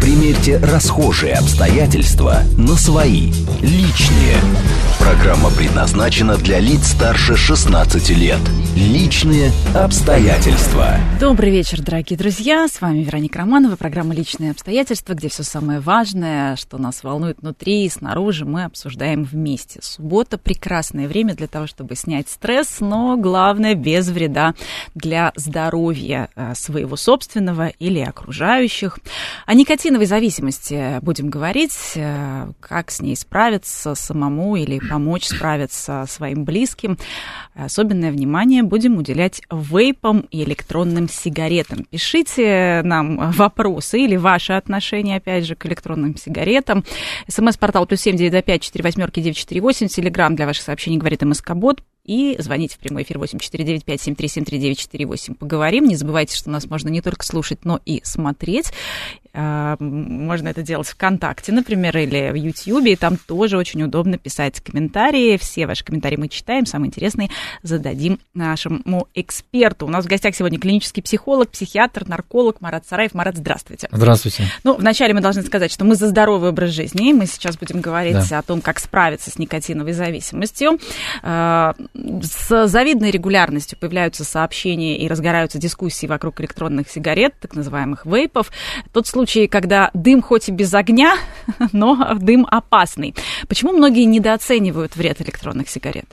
Примерьте расхожие обстоятельства на свои, личные. Программа предназначена для лиц старше 16 лет. Личные обстоятельства. Добрый вечер, дорогие друзья. С вами Вероника Романова, программа «Личные обстоятельства», где все самое важное, что нас волнует внутри и снаружи, мы обсуждаем вместе. Суббота – прекрасное время для того, чтобы снять стресс, но главное – без вреда для здоровья э, своего собственного или окружающих. О никотиновой зависимости будем говорить, э, как с ней справиться самому или помочь справиться своим близким. Особенное внимание будем уделять вейпам и электронным сигаретам. Пишите нам вопросы или ваши отношения, опять же, к электронным сигаретам. СМС-портал плюс семь девять пять четыре восьмерки девять четыре восемь. Телеграмм для ваших сообщений говорит МСК-бот. И звоните в прямой эфир 8495-7373-948. Поговорим. Не забывайте, что нас можно не только слушать, но и смотреть. А, можно это делать ВКонтакте, например, или в Ютьюбе, и там тоже очень удобно писать комментарии. Все ваши комментарии мы читаем, самые интересные зададим нашему эксперту. У нас в гостях сегодня клинический психолог, психиатр, нарколог Марат Сараев. Марат, здравствуйте. Здравствуйте. Ну, вначале мы должны сказать, что мы за здоровый образ жизни. Мы сейчас будем говорить да. о том, как справиться с никотиновой зависимостью. А, с завидной регулярностью появляются сообщения и разгораются дискуссии вокруг электронных сигарет, так называемых вейпов. Тот случай, случаи, когда дым хоть и без огня, но дым опасный. Почему многие недооценивают вред электронных сигарет?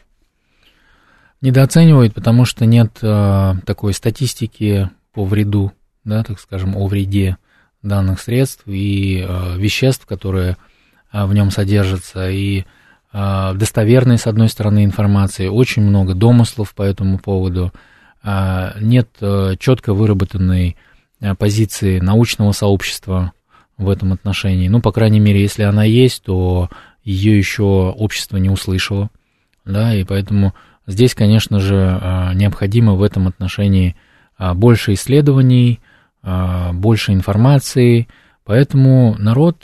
Недооценивают, потому что нет э, такой статистики по вреду, да, так скажем, о вреде данных средств и э, веществ, которые э, в нем содержатся, и э, достоверной, с одной стороны, информации, очень много домыслов по этому поводу, э, нет э, четко выработанной позиции научного сообщества в этом отношении. Ну, по крайней мере, если она есть, то ее еще общество не услышало, да, и поэтому здесь, конечно же, э, необходимо в этом отношении э, больше исследований, больше информации, поэтому народ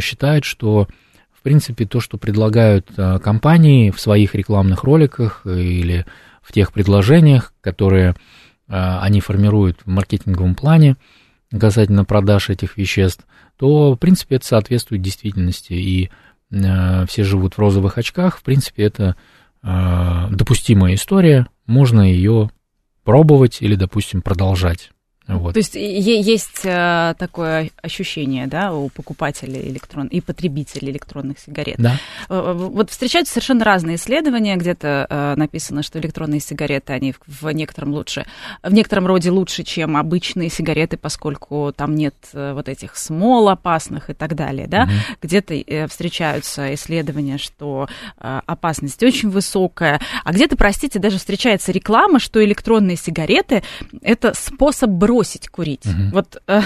считает, что, в принципе, то, что предлагают компании в своих рекламных роликах или в тех предложениях, которые они формируют в маркетинговом плане касательно продаж этих веществ, то, в принципе, это соответствует действительности, и э, все живут в розовых очках, в принципе, это э, допустимая история, можно ее пробовать или, допустим, продолжать. Вот. То есть есть э, такое ощущение, да, у покупателей электрон и потребителей электронных сигарет. Да. Э, вот встречаются совершенно разные исследования, где-то э, написано, что электронные сигареты они в некотором лучше, в некотором роде лучше, чем обычные сигареты, поскольку там нет вот этих смол опасных и так далее, да. Угу. Где-то встречаются исследования, что опасность очень высокая, а где-то, простите, даже встречается реклама, что электронные сигареты это способ бросить бросить курить. Угу. Вот э,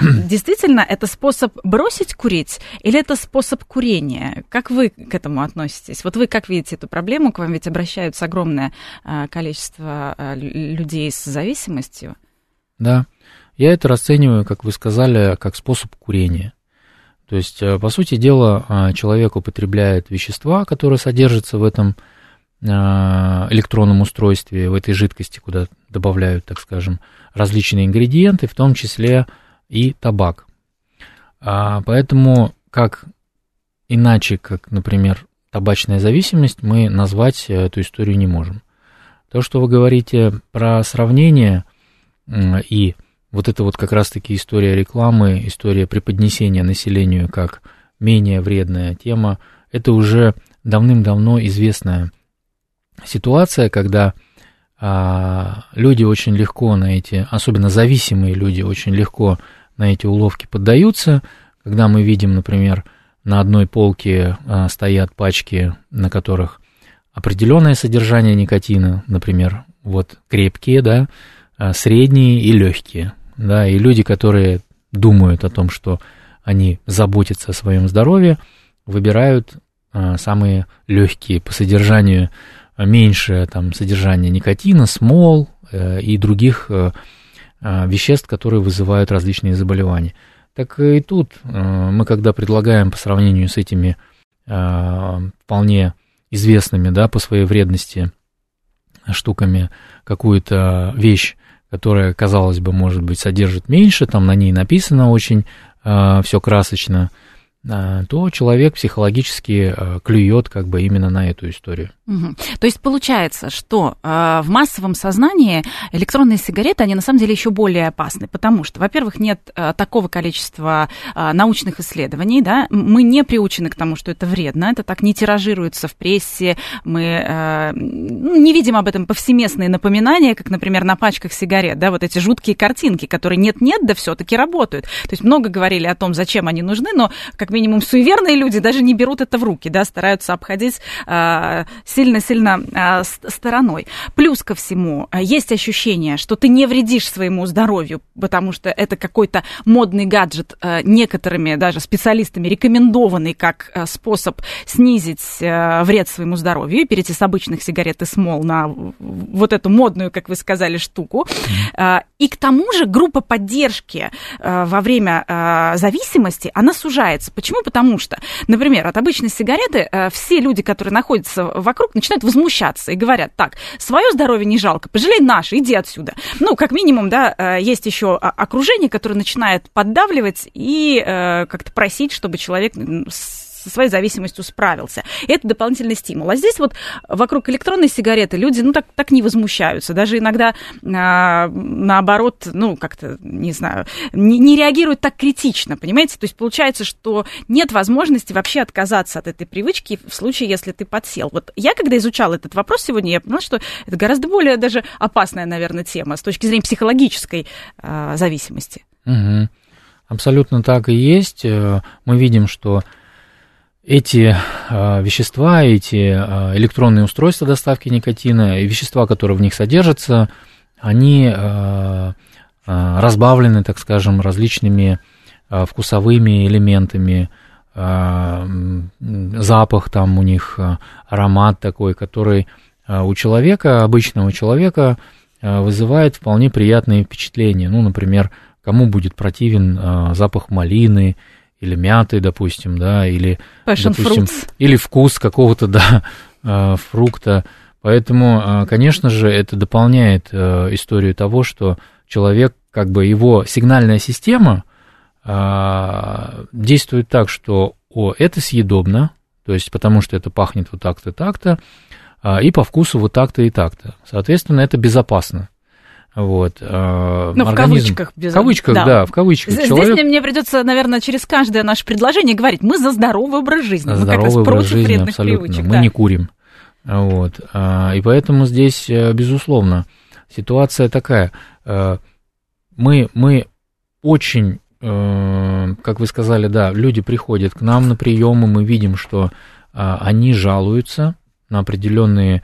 действительно, это способ бросить курить или это способ курения? Как вы к этому относитесь? Вот вы как видите эту проблему? К вам ведь обращаются огромное э, количество э, людей с зависимостью. Да, я это расцениваю, как вы сказали, как способ курения. То есть, э, по сути дела, э, человек употребляет вещества, которые содержатся в этом э, электронном устройстве, в этой жидкости, куда добавляют, так скажем, различные ингредиенты, в том числе и табак. А, поэтому как иначе, как, например, табачная зависимость, мы назвать эту историю не можем. То, что вы говорите про сравнение и вот это вот как раз-таки история рекламы, история преподнесения населению как менее вредная тема, это уже давным-давно известная ситуация, когда люди очень легко на эти, особенно зависимые люди, очень легко на эти уловки поддаются. Когда мы видим, например, на одной полке а, стоят пачки, на которых определенное содержание никотина, например, вот крепкие, да, а, средние и легкие, да, и люди, которые думают о том, что они заботятся о своем здоровье, выбирают самые легкие по содержанию меньшее там, содержание никотина, смол э, и других э, э, веществ, которые вызывают различные заболевания. Так и тут мы, когда предлагаем по сравнению с этими вполне известными да, по своей вредности штуками какую-то вещь, которая, казалось бы, может быть, содержит меньше, там на ней написано очень э, все красочно, э, то человек психологически э, клюет как бы именно на эту историю. Угу. То есть получается, что э, в массовом сознании электронные сигареты, они на самом деле еще более опасны, потому что, во-первых, нет э, такого количества научных исследований, да, мы не приучены к тому, что это вредно, это так не тиражируется в прессе, мы э, не видим об этом повсеместные напоминания, как, например, на пачках сигарет, да, вот эти жуткие картинки, которые нет-нет, да все-таки работают. То есть много говорили о том, зачем они нужны, но как минимум суеверные люди даже не берут это в руки, да, стараются обходить э, сильно-сильно а, стороной. Плюс ко всему, а, есть ощущение, что ты не вредишь своему здоровью, потому что это какой-то модный гаджет, а, некоторыми даже специалистами рекомендованный как способ снизить вред своему здоровью и перейти с обычных сигарет и смол на вот эту модную, как вы сказали, штуку. И к тому же группа поддержки во время зависимости, она сужается. Почему? Потому что, например, от обычной сигареты все люди, которые находятся вокруг вокруг начинают возмущаться и говорят, так, свое здоровье не жалко, пожалей наше, иди отсюда. Ну, как минимум, да, э, есть еще окружение, которое начинает поддавливать и э, как-то просить, чтобы человек со своей зависимостью справился. Это дополнительный стимул. А здесь вот вокруг электронной сигареты люди, ну, так, так не возмущаются. Даже иногда а, наоборот, ну, как-то, не знаю, не, не реагируют так критично, понимаете? То есть получается, что нет возможности вообще отказаться от этой привычки в случае, если ты подсел. Вот я, когда изучала этот вопрос сегодня, я поняла, что это гораздо более даже опасная, наверное, тема с точки зрения психологической а, зависимости. Угу. Абсолютно так и есть. Э, мы видим, что эти э, вещества, эти э, электронные устройства доставки никотина и вещества, которые в них содержатся, они э, разбавлены, так скажем, различными вкусовыми элементами, запах там у них, аромат такой, который у человека, обычного человека, вызывает вполне приятные впечатления. Ну, например, кому будет противен запах малины или мяты, допустим, да, или, Passion допустим, fruits. или вкус какого-то, да, э, фрукта. Поэтому, э, конечно же, это дополняет э, историю того, что человек, как бы его сигнальная система действует так, что о, это съедобно, то есть потому что это пахнет вот так-то, так-то, и по вкусу вот так-то и так-то. Соответственно, это безопасно. Вот, э, ну, в кавычках. Без... В кавычках, да. да, в кавычках. Здесь Человек... мне, придется, наверное, через каждое наше предложение говорить, мы за здоровый образ жизни. Здоровый мы как раз против жизни, вредных абсолютно. привычек. Мы да. не курим. Вот. А, и поэтому здесь, э, безусловно, ситуация такая. Э, мы, мы очень, как вы сказали, да, люди приходят к нам на приемы, мы видим, что они жалуются на определенные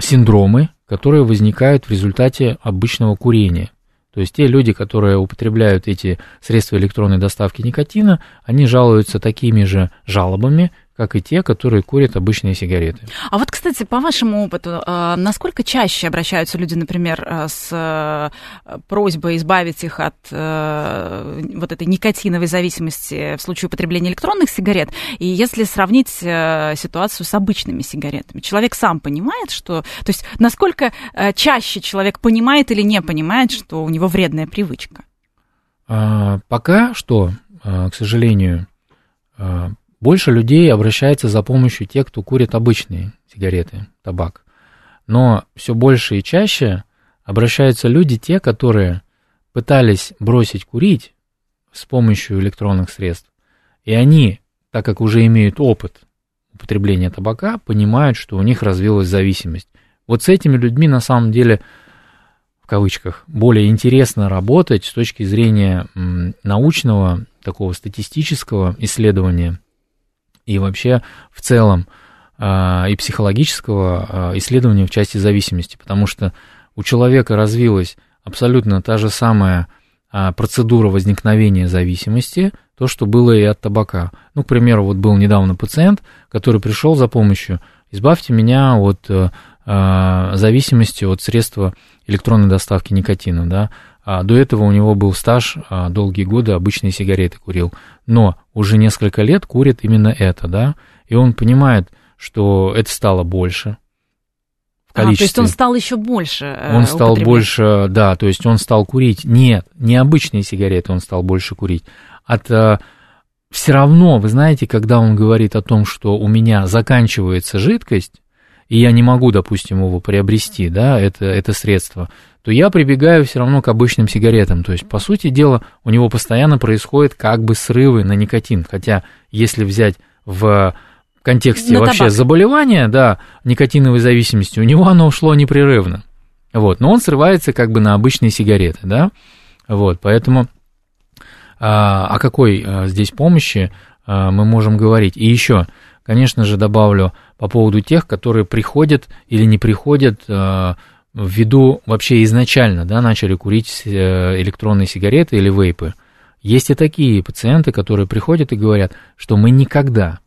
синдромы, которые возникают в результате обычного курения. То есть те люди, которые употребляют эти средства электронной доставки никотина, они жалуются такими же жалобами, как и те, которые курят обычные сигареты. А вот, кстати, по вашему опыту, а, насколько чаще обращаются люди, например, а, с э, просьбой избавить их от э, вот этой никотиновой зависимости в случае употребления электронных сигарет? И если сравнить э, ситуацию с обычными сигаретами, человек сам понимает, что... То есть насколько чаще человек понимает или не понимает, что у него вредная привычка? А, пока что, к сожалению, больше людей обращается за помощью тех, кто курит обычные сигареты, табак. Но все больше и чаще обращаются люди, те, которые пытались бросить курить с помощью электронных средств, и они, так как уже имеют опыт употребления табака, понимают, что у них развилась зависимость. Вот с этими людьми на самом деле, в кавычках, более интересно работать с точки зрения научного, такого статистического исследования – и вообще в целом а, и психологического а, исследования в части зависимости, потому что у человека развилась абсолютно та же самая а, процедура возникновения зависимости, то, что было и от табака. Ну, к примеру, вот был недавно пациент, который пришел за помощью, избавьте меня от зависимости от средства электронной доставки никотина, да, а до этого у него был стаж, а, долгие годы обычные сигареты курил. Но уже несколько лет курит именно это, да, и он понимает, что это стало больше. количестве. А, то есть он стал еще больше Он стал больше, да, то есть он стал курить. Нет, не обычные сигареты он стал больше курить. От все равно, вы знаете, когда он говорит о том, что у меня заканчивается жидкость, и я не могу, допустим, его приобрести, да, это, это средство, то я прибегаю все равно к обычным сигаретам. То есть, по сути дела, у него постоянно происходят как бы срывы на никотин. Хотя, если взять в контексте на вообще табак. заболевания, да, никотиновой зависимости, у него оно ушло непрерывно. Вот, но он срывается как бы на обычные сигареты, да, вот, поэтому а, о какой а, здесь помощи а, мы можем говорить. И еще, конечно же, добавлю по поводу тех, которые приходят или не приходят ввиду вообще изначально, да, начали курить э, электронные сигареты или вейпы. Есть и такие пациенты, которые приходят и говорят, что мы никогда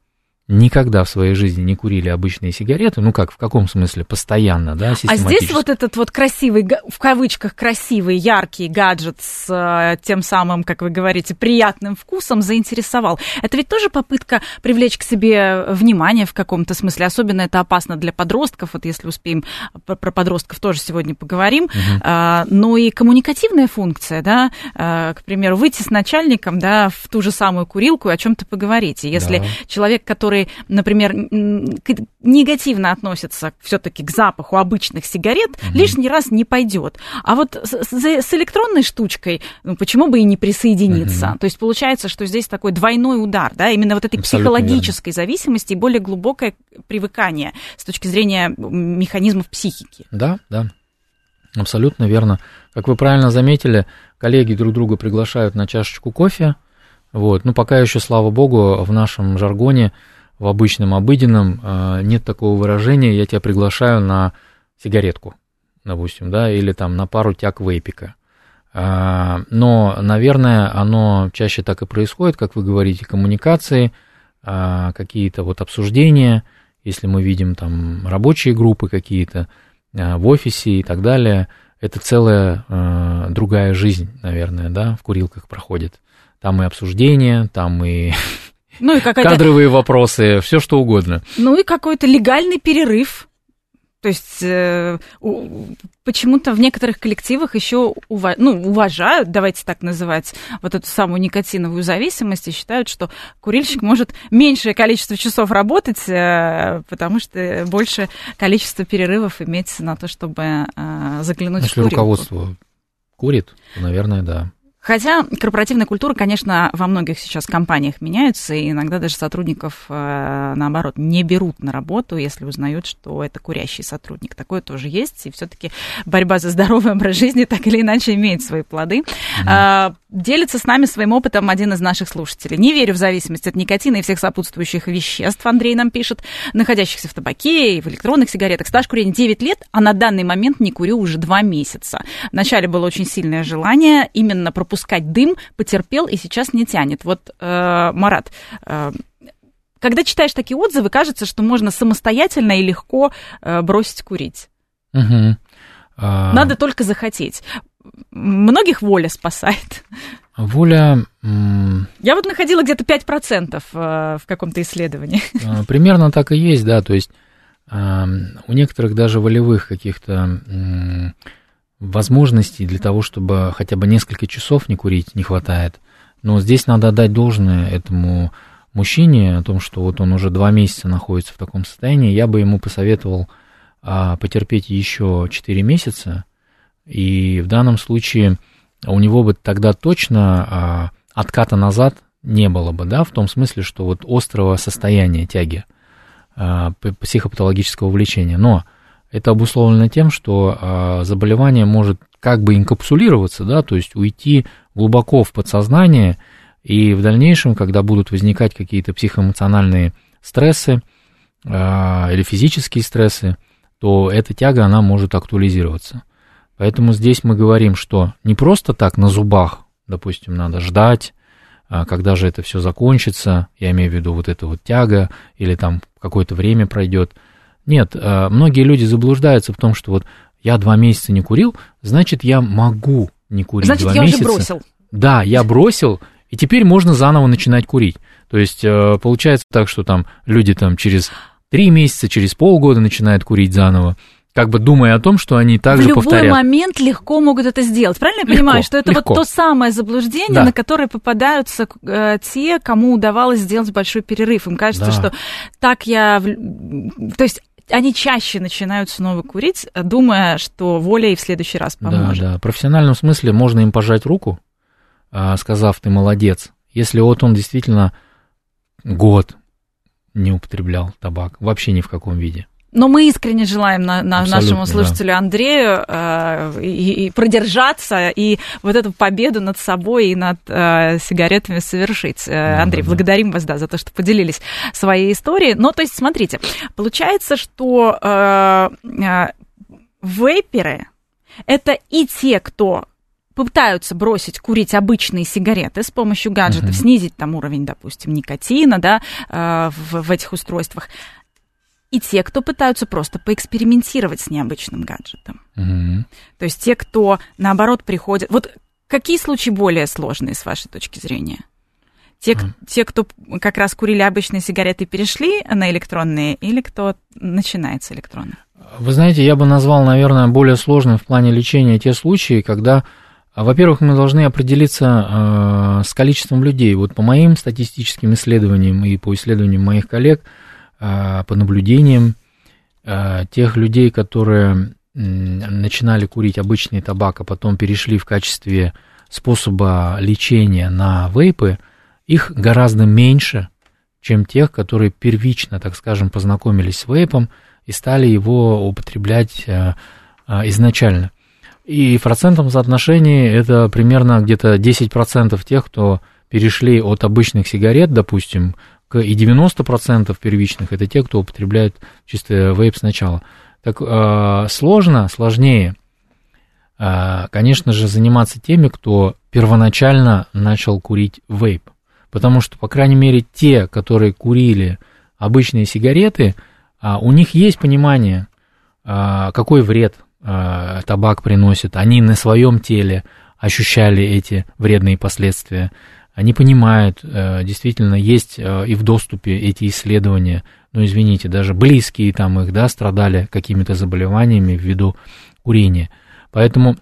никогда в своей жизни не курили обычные сигареты, ну как, в каком смысле, постоянно, да, А здесь вот этот вот красивый, в кавычках красивый, яркий гаджет с э, тем самым, как вы говорите, приятным вкусом заинтересовал. Это ведь тоже попытка привлечь к себе внимание в каком-то смысле, особенно это опасно для подростков, вот если успеем про подростков тоже сегодня поговорим, угу. а, но и коммуникативная функция, да, а, к примеру, выйти с начальником, да, в ту же самую курилку и о чем-то поговорить. И если да. человек, который которые, например, негативно относятся все-таки к запаху обычных сигарет, угу. лишний раз не пойдет. А вот с, с электронной штучкой, ну, почему бы и не присоединиться? Угу. То есть получается, что здесь такой двойной удар, да, именно вот этой Абсолютно психологической верно. зависимости и более глубокое привыкание с точки зрения механизмов психики. Да, да. Абсолютно верно. Как вы правильно заметили, коллеги друг друга приглашают на чашечку кофе. Вот. Ну, пока еще, слава богу, в нашем жаргоне в обычном, обыденном а, нет такого выражения «я тебя приглашаю на сигаретку», допустим, да, или там на пару тяг вейпика. А, но, наверное, оно чаще так и происходит, как вы говорите, коммуникации, а, какие-то вот обсуждения, если мы видим там рабочие группы какие-то в офисе и так далее, это целая другая жизнь, наверное, да, в курилках проходит. Там и обсуждения, там и ну, и кадровые вопросы, все что угодно. Ну и какой-то легальный перерыв. То есть э, почему-то в некоторых коллективах еще ува- ну, уважают, давайте так называть, вот эту самую никотиновую зависимость и считают, что курильщик может меньшее количество часов работать, э, потому что больше количество перерывов иметь на то, чтобы э, заглянуть Если в курилку. руководство курит, то, наверное, да. Хотя корпоративная культура, конечно, во многих сейчас компаниях меняется, и иногда даже сотрудников, э, наоборот, не берут на работу, если узнают, что это курящий сотрудник. Такое тоже есть, и все-таки борьба за здоровый образ жизни так или иначе имеет свои плоды. Mm-hmm. Делится с нами своим опытом один из наших слушателей. Не верю в зависимость от никотина и всех сопутствующих веществ, Андрей нам пишет, находящихся в табаке и в электронных сигаретах. Стаж курения 9 лет, а на данный момент не курю уже 2 месяца. Вначале было очень сильное желание именно пропускать дым, потерпел и сейчас не тянет. Вот, э, Марат, э, когда читаешь такие отзывы, кажется, что можно самостоятельно и легко э, бросить курить. Угу. Надо только захотеть многих воля спасает. Воля... Я вот находила где-то 5% э, в каком-то исследовании. А, примерно так и есть, да, то есть а, у некоторых даже волевых каких-то возможностей для того, чтобы хотя бы несколько часов не курить, не хватает. Но здесь надо отдать должное этому мужчине о том, что вот он уже два месяца находится в таком состоянии. Я бы ему посоветовал а, потерпеть еще 4 месяца, и в данном случае у него бы тогда точно а, отката назад не было бы, да, в том смысле, что вот острого состояния тяги, а, психопатологического влечения. Но это обусловлено тем, что а, заболевание может как бы инкапсулироваться, да, то есть уйти глубоко в подсознание, и в дальнейшем, когда будут возникать какие-то психоэмоциональные стрессы или физические стрессы, то эта тяга, она может актуализироваться. Поэтому здесь мы говорим, что не просто так на зубах, допустим, надо ждать, а, когда же это все закончится, я имею в виду вот эта вот тяга, или там какое-то время пройдет. Нет, а, многие люди заблуждаются в том, что вот я два месяца не курил, значит, я могу не курить значит, два я месяца. Уже бросил. Да, я бросил, и теперь можно заново начинать курить. То есть э, получается так, что там люди там через три месяца, через полгода начинают курить заново как бы думая о том, что они также в любой повторят. момент легко могут это сделать. Правильно я Легко, понимаю, что это легко. вот то самое заблуждение, Да. на которое попадаются э, те, кому удавалось сделать большой перерыв. Им кажется, Да. что так я... То есть они чаще начинают снова курить, думая, что воля и в следующий раз поможет. Да, да. В профессиональном смысле можно им пожать руку, а, сказав, ты молодец. Если вот он действительно год не употреблял табак, вообще ни в каком виде. Но мы искренне желаем на, на- нашему слушателю Андрею э, и, и продержаться, и вот эту победу над собой и над э, сигаретами совершить. Э, Андрей, да, да. благодарим вас, да, за то, что поделились своей историей. Но, то есть, смотрите, получается, что э, э, вейперы – это и те, кто пытаются бросить курить обычные сигареты с помощью гаджетов, Мгм. снизить там уровень, допустим, никотина, да, э, в, в этих устройствах, и те, кто пытаются просто поэкспериментировать с необычным гаджетом. Мгм. То есть те, кто, наоборот, приходят... Вот какие случаи более сложные, с вашей точки зрения? Те, Мгм. те, кто как раз курили обычные сигареты, перешли на электронные, или кто начинает с электронных? Вы знаете, я бы назвал, наверное, более сложным в плане лечения те случаи, когда, а, во-первых, мы должны определиться э, с количеством людей. Вот по моим статистическим исследованиям и по исследованиям моих коллег, по наблюдениям э, тех людей, которые начинали курить обычный табак, а потом перешли в качестве способа лечения на вейпы, их гораздо меньше, чем тех, которые первично, так скажем, познакомились с вейпом и стали его употреблять э, изначально. И в процентном соотношении это примерно где-то 10% тех, кто перешли от обычных сигарет, допустим, и 90% первичных это те, кто употребляет чисто вейп сначала. Так э, сложно, сложнее, э, конечно же, заниматься теми, кто первоначально начал курить вейп. Потому что, по крайней мере, те, которые курили обычные сигареты, а, у них есть понимание, а, какой вред а, табак приносит. Они на своем теле ощущали эти вредные последствия. Они понимают, э, действительно, есть э, и в доступе эти исследования. Ну, извините, даже близкие там их, да, страдали какими-то заболеваниями ввиду курения. Поэтому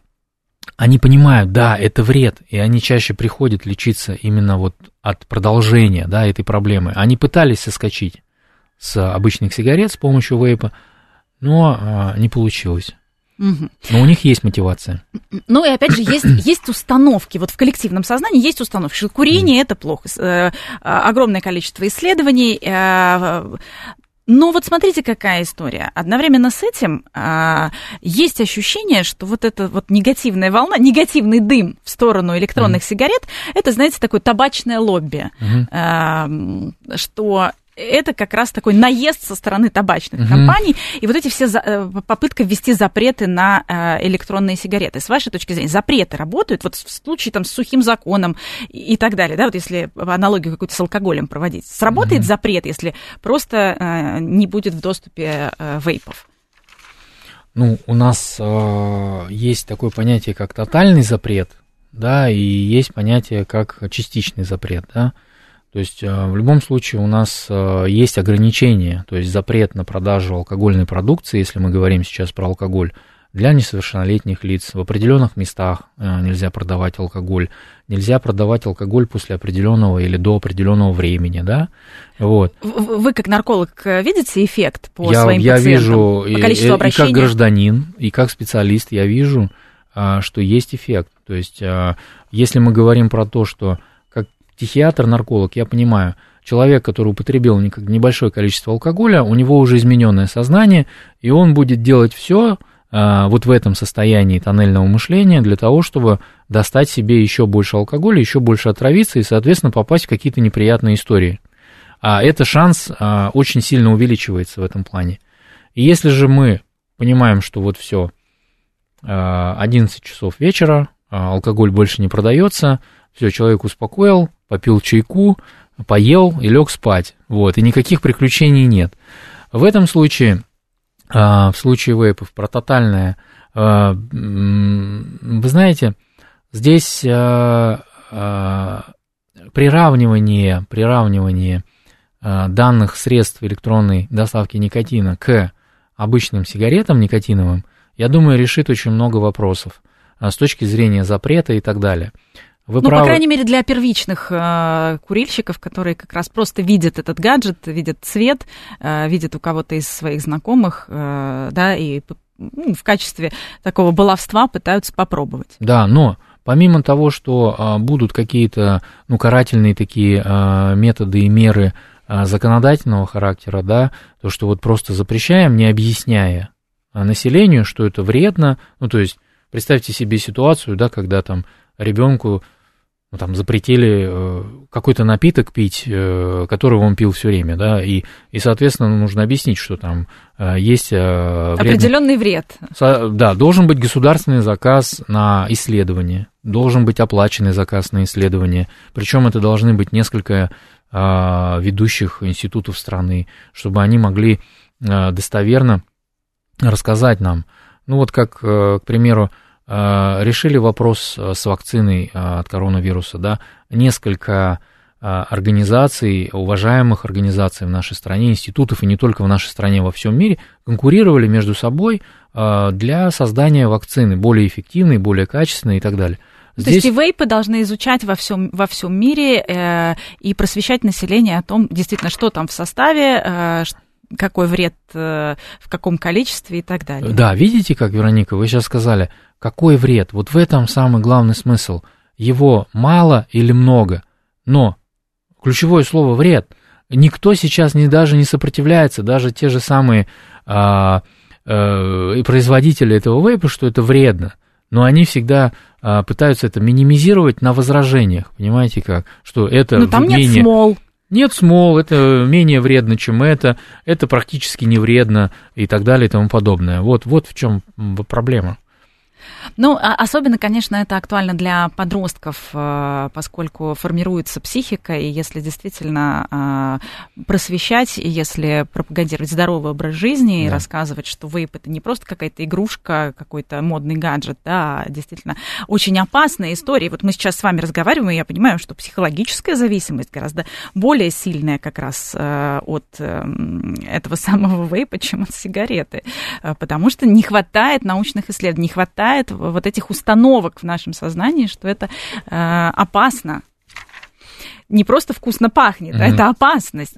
они понимают, да, это вред, и они чаще приходят лечиться именно вот от продолжения, да, этой проблемы. Они пытались соскочить с обычных сигарет с помощью вейпа, но а, не получилось. Мгм. Но у них есть мотивация. Ну и опять же, есть, есть установки. Вот в коллективном сознании есть установки, что курение это плохо. Э, а, огромное количество исследований. э, но вот смотрите, какая история. Одновременно с этим а, есть ощущение, что вот эта вот негативная волна, негативный дым в сторону электронных сигарет, это, знаете, такое табачное лобби, а, м, что это как раз такой наезд со стороны табачных Мгм. компаний, и вот эти все за- э, попытка ввести запреты на э, электронные сигареты. С вашей точки зрения, запреты работают? Вот в случае там с сухим законом и, так далее, да, вот если аналогию какую-то с алкоголем проводить, сработает Мгм. запрет, если просто э, не будет в доступе э, вейпов? Ну, у нас э, есть такое понятие, как тотальный запрет, да, и есть понятие, как частичный запрет, да. То есть э, в любом случае у нас э, есть ограничения, то есть запрет на продажу алкогольной продукции, если мы говорим сейчас про алкоголь, для несовершеннолетних лиц. В определенных местах э, нельзя продавать алкоголь, нельзя продавать алкоголь после определенного или до определенного времени, да. Вот. Вы как нарколог видите эффект по я, своим я пациентам? вижу, по количеству и- и обращений? как гражданин, и как специалист, я вижу, а, что есть эффект. То есть, а, если мы говорим про то, что психиатр, нарколог, я понимаю, человек, который употребил не- небольшое количество алкоголя, у него уже измененное сознание, и он будет делать все вот в этом состоянии тоннельного мышления для того, чтобы достать себе еще больше алкоголя, еще больше отравиться и, соответственно, попасть в какие-то неприятные истории. А это шанс а, очень сильно увеличивается в этом плане. И если же мы понимаем, что вот все, 11 часов вечера, а, алкоголь больше не продается, все, человек успокоил, попил чайку, поел и лег спать, вот, и никаких приключений нет. В этом случае, а, в случае вейпов, про тотальное, а, вы знаете, здесь а, приравнивание, приравнивание данных средств электронной доставки никотина к обычным сигаретам никотиновым, я думаю, решит очень много вопросов с точки зрения запрета и так далее. Вы ну, правы. по крайней мере, для первичных э, курильщиков, которые как раз просто видят этот гаджет, видят цвет, э, видят у кого-то из своих знакомых, э, да, и ну, в качестве такого баловства пытаются попробовать. Да, но помимо того, что э, будут какие-то, ну, карательные такие э, методы и меры э, законодательного характера, да, то, что вот просто запрещаем, не объясняя населению, что это вредно, ну, то есть представьте себе ситуацию, да, когда там ребенку ну, там запретили э, какой-то напиток пить, э, который он пил все время, да, и, и, соответственно, нужно объяснить, что там э, есть вредный... определенный вред. Да, должен быть государственный заказ на исследование, должен быть оплаченный заказ на исследование, причем это должны быть несколько ведущих институтов страны, чтобы они могли достоверно рассказать нам, ну вот как, к примеру, решили вопрос э, с вакциной э, от коронавируса, да, несколько организаций, уважаемых организаций в нашей стране, институтов, и не только в нашей стране, во всем мире, конкурировали между собой для создания вакцины более эффективной, более качественной и так далее. Здесь... То есть и вейпы должны изучать во всем, во всем мире э, и просвещать население о том, действительно, что там в составе, э, какой вред э, в каком количестве и так далее. Да, видите, как, Вероника, вы сейчас сказали, какой вред? Вот в этом самый главный смысл. Его мало или много, но ключевое слово вред. Никто сейчас не, даже не сопротивляется, даже те же самые а, а, производители этого вейпа, что это вредно. Но они всегда а, пытаются это минимизировать на возражениях. Понимаете как? Что это Но там менее... нет смол. Нет смол, это менее вредно, чем это, это практически не вредно и так далее и тому подобное. Вот, вот в чем проблема. Ну, а особенно, конечно, это актуально для подростков, э, поскольку формируется психика, и если действительно э, просвещать, и если пропагандировать здоровый образ жизни, да. и рассказывать, что вейп это не просто какая-то игрушка, какой-то модный гаджет, да, а действительно очень опасная история. Вот мы сейчас с вами разговариваем, и я понимаю, что психологическая зависимость гораздо более сильная как раз э, от этого самого вейпа, чем от сигареты, потому что не хватает научных исследований, не хватает вот этих установок в нашем сознании, что это э, опасно. Не просто вкусно пахнет, mm-hmm. а это опасность.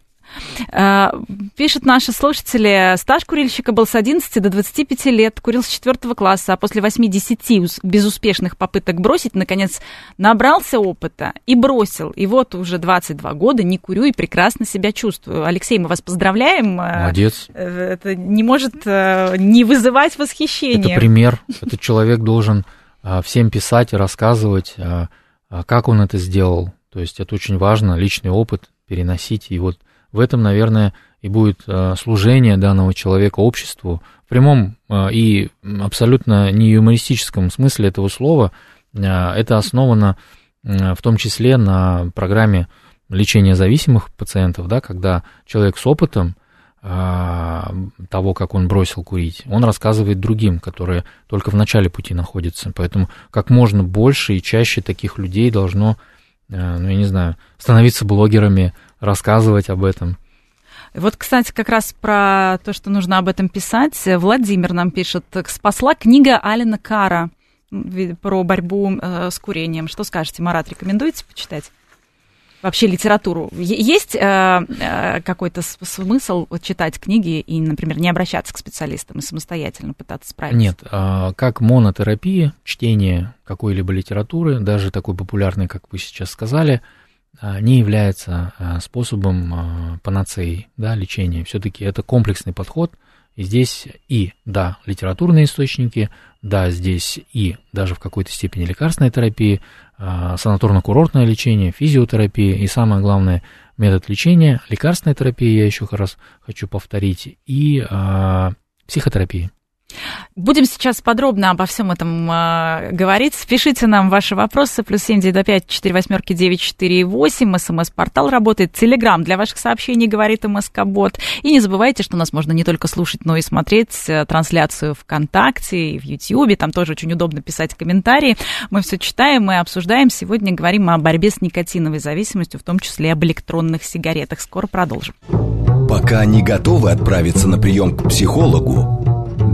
Э, пишут наши слушатели, стаж курильщика был с 11 до 25 лет, курил с 4 класса, а после 8-10 безуспешных попыток бросить, наконец, набрался опыта и бросил. И вот уже 22 года не курю и прекрасно себя чувствую. Алексей, мы вас поздравляем. Э, Молодец. Э, это не может не вызывать восхищения. Это пример. Этот человек должен всем писать и рассказывать, как он это сделал. То есть это очень важно, личный опыт переносить. И вот в этом, наверное, и будет э, служение данного человека обществу в прямом э, и абсолютно не юмористическом смысле этого слова. Э, это основано в том числе на программе лечения зависимых пациентов, да, когда человек с опытом того, как он бросил курить, он рассказывает другим, которые только в начале пути находятся. Поэтому как можно больше и чаще таких людей должно, ну, я не знаю, становиться блогерами, рассказывать об этом. Вот, кстати, как раз про то, что нужно об этом писать. Владимир нам пишет, спасла книга Алина Кара про борьбу э, с курением. Что скажете, Марат, рекомендуете почитать? Вообще литературу. Есть э, э, какой-то смысл читать книги и, например, не обращаться к специалистам и самостоятельно пытаться справиться? Нет. Э, как монотерапия, чтение какой-либо литературы, даже такой популярной, как вы сейчас сказали, а, не является а, способом а, панацеи, да, лечения. Все-таки это комплексный подход, и здесь и, да, литературные источники, да, здесь и даже в какой-то степени лекарственная терапия, санаторно-курортное лечение, физиотерапия и самое главное метод лечения, лекарственная терапия, я еще раз хочу повторить, и психотерапия. Будем сейчас подробно обо всем этом э, говорить. Пишите нам ваши вопросы. Плюс семь девять пять четыре восьмерки девять четыре восемь. СМС-портал работает. Телеграм для ваших сообщений говорит МСК-бот. И не забывайте, что нас можно не только слушать, но и смотреть э, трансляцию ВКонтакте и в Ютьюбе. Там тоже очень удобно писать комментарии. Мы все читаем и обсуждаем. Сегодня говорим о борьбе с никотиновой зависимостью, в том числе об электронных сигаретах. Скоро продолжим. Пока не готовы отправиться на прием к психологу,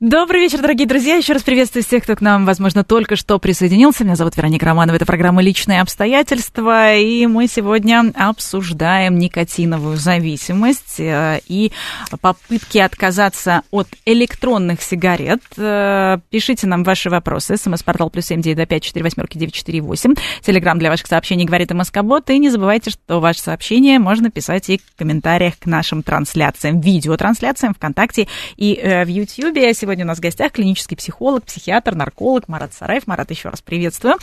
Добрый вечер, дорогие друзья. Еще раз приветствую всех, кто к нам, возможно, только что присоединился. Меня зовут Вероника Романова. Это программа «Личные обстоятельства». И мы сегодня обсуждаем никотиновую зависимость э, и попытки отказаться от электронных сигарет. Э, пишите нам ваши вопросы. СМС-портал плюс семь девять пять четыре восьмерки девять четыре восемь. Телеграмм для ваших сообщений говорит МСК-бот. И не забывайте, что ваше сообщение можно писать и в комментариях к нашим трансляциям, видеотрансляциям ВКонтакте и э, в Ютьюбе. Сегодня у нас в гостях клинический психолог, психиатр, нарколог Марат Сараев. Марат, еще раз приветствую.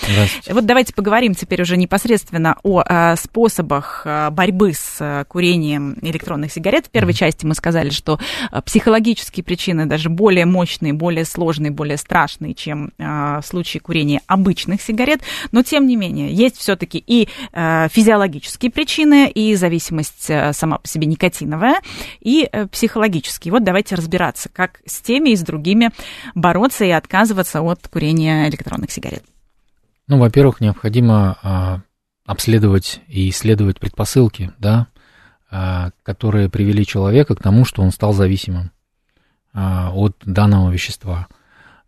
Вот давайте поговорим теперь уже непосредственно о а, способах а, борьбы с а, курением электронных сигарет. В первой части мы сказали, что психологические причины даже более мощные, более сложные, более страшные, чем в случае курения обычных сигарет. Но тем не менее, есть все-таки и физиологические причины, и зависимость сама по себе никотиновая, и психологические. Вот давайте разбираться, как с теми и с другими другими бороться и отказываться от курения электронных сигарет? Ну, во-первых, необходимо а, обследовать и исследовать предпосылки, да, а, которые привели человека к тому, что он стал зависимым а, от данного вещества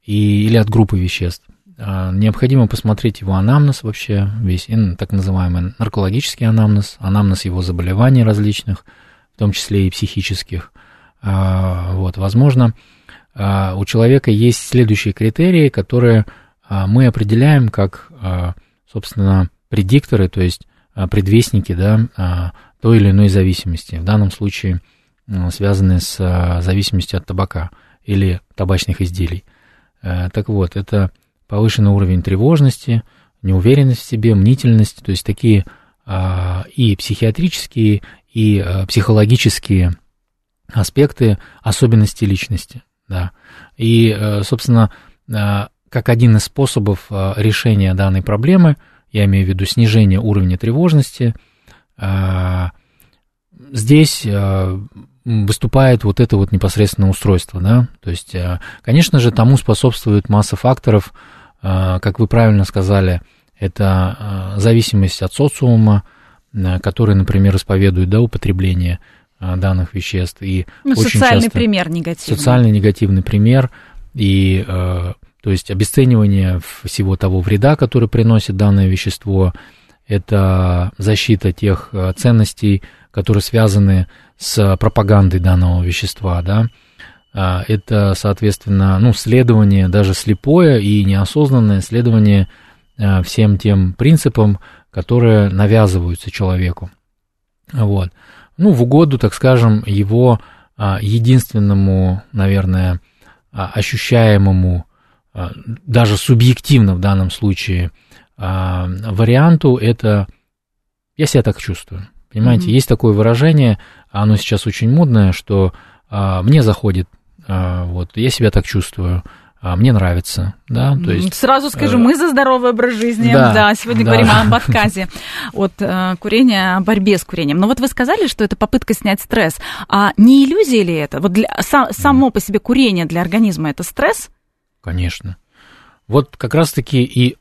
и, или от группы веществ. А, необходимо посмотреть его анамнез вообще, весь так называемый наркологический анамнез, анамнез его заболеваний различных, в том числе и психических. А, вот, возможно, у человека есть следующие критерии, которые а, мы определяем как, а, собственно, предикторы, то есть предвестники да, той или иной зависимости. В данном случае связанные с зависимостью от табака или табачных изделий. Так вот, это повышенный уровень тревожности, неуверенность в себе, мнительность, то есть такие и психиатрические, и психологические аспекты особенностей личности да. И, э, собственно, э, как один из способов э, решения данной проблемы, я имею в виду снижение уровня тревожности, здесь выступает вот это вот непосредственное устройство, да, то есть, конечно же, тому способствует масса факторов, как вы правильно сказали, это зависимость от социума, который, например, исповедует, да, употребление данных веществ. И ну, очень социальный часто пример негативный. Социальный негативный пример, и, э, то есть обесценивание всего того вреда, который приносит данное вещество, это защита тех э, ценностей, которые связаны с пропагандой данного вещества, да, а, это, соответственно, ну, следование, даже слепое и неосознанное следование э, всем тем принципам, которые навязываются человеку. Вот ну, в угоду, так скажем, его а, единственному, наверное, а, ощущаемому, а, даже субъективно в данном случае, варианту, это «я себя так чувствую». Понимаете, mm-hmm. есть такое выражение, оно сейчас очень модное, что «мне заходит», вот, «я себя так чувствую», мне нравится, да, то есть... Сразу скажу, э, мы за здоровый образ жизни, да, да сегодня да. говорим об отказе от э, курения, о борьбе с курением. Но вот вы сказали, что это попытка снять стресс, а не иллюзия ли это? Вот для, са, само по себе курение для организма это стресс? Конечно. Вот как раз-таки и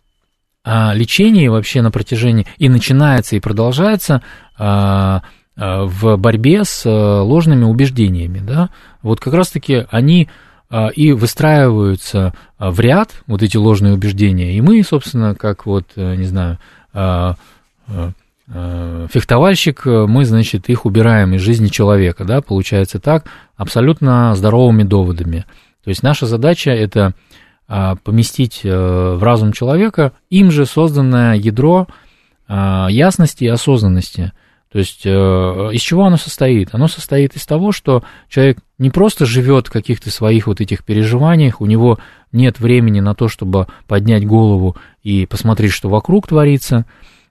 а, лечение вообще на протяжении и начинается, и продолжается а, а, в борьбе с а, ложными убеждениями, да, вот как раз-таки они а, и выстраиваются а, в ряд вот эти ложные убеждения, и мы, собственно, как вот, э, не знаю, а, фехтовальщик, мы, значит, их убираем из жизни человека, да, получается так, абсолютно здоровыми доводами. То есть наша задача это поместить э, в разум человека им же созданное ядро ясности и осознанности – то есть э, из чего оно состоит? Оно состоит из того, что человек не просто живет в каких-то своих вот этих переживаниях, у него нет времени на то, чтобы поднять голову и посмотреть, что вокруг творится.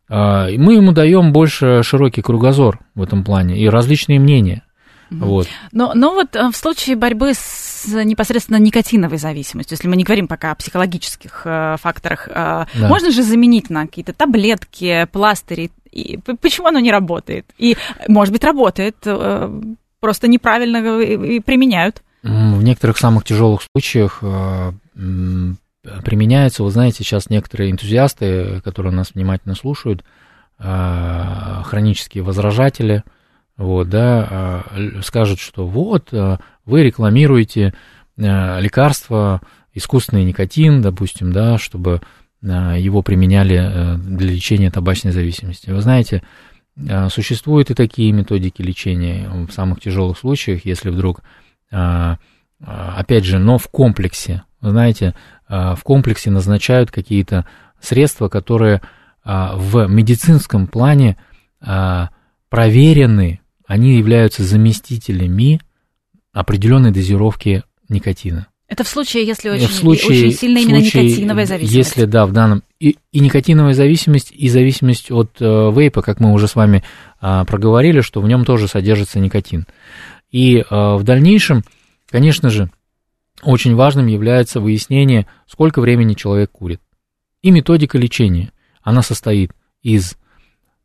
Э, мы ему даем больше широкий кругозор в этом плане и различные мнения. Вот. Но, но вот э, в случае борьбы с непосредственно никотиновой зависимостью, если мы не говорим пока о психологических э, факторах, э, да. можно же заменить на какие-то таблетки, пластыри. И почему оно не работает? И, может быть, работает, э, просто неправильно и применяют. В некоторых самых тяжелых случаях применяется, вы знаете, сейчас некоторые энтузиасты, которые нас внимательно слушают, хронические возражатели, вот, да, скажут, что вот, вы рекламируете лекарства, искусственный никотин, допустим, да, чтобы его применяли для лечения табачной зависимости. Вы знаете, а, существуют и такие методики лечения в самых тяжелых случаях, если вдруг, опять же, но в комплексе, знаете, в комплексе назначают какие-то средства, которые в медицинском плане проверены, они являются заместителями определенной дозировки никотина. Это в случае, если очень, в случае, очень сильно именно случае, никотиновая зависимость. Если, да, в данном... И, и никотиновая зависимость, и зависимость от э, вейпа, как мы уже с вами э, проговорили, что в нем тоже содержится никотин. И э, в дальнейшем, конечно же, очень важным является выяснение, сколько времени человек курит. И методика лечения. Она состоит из,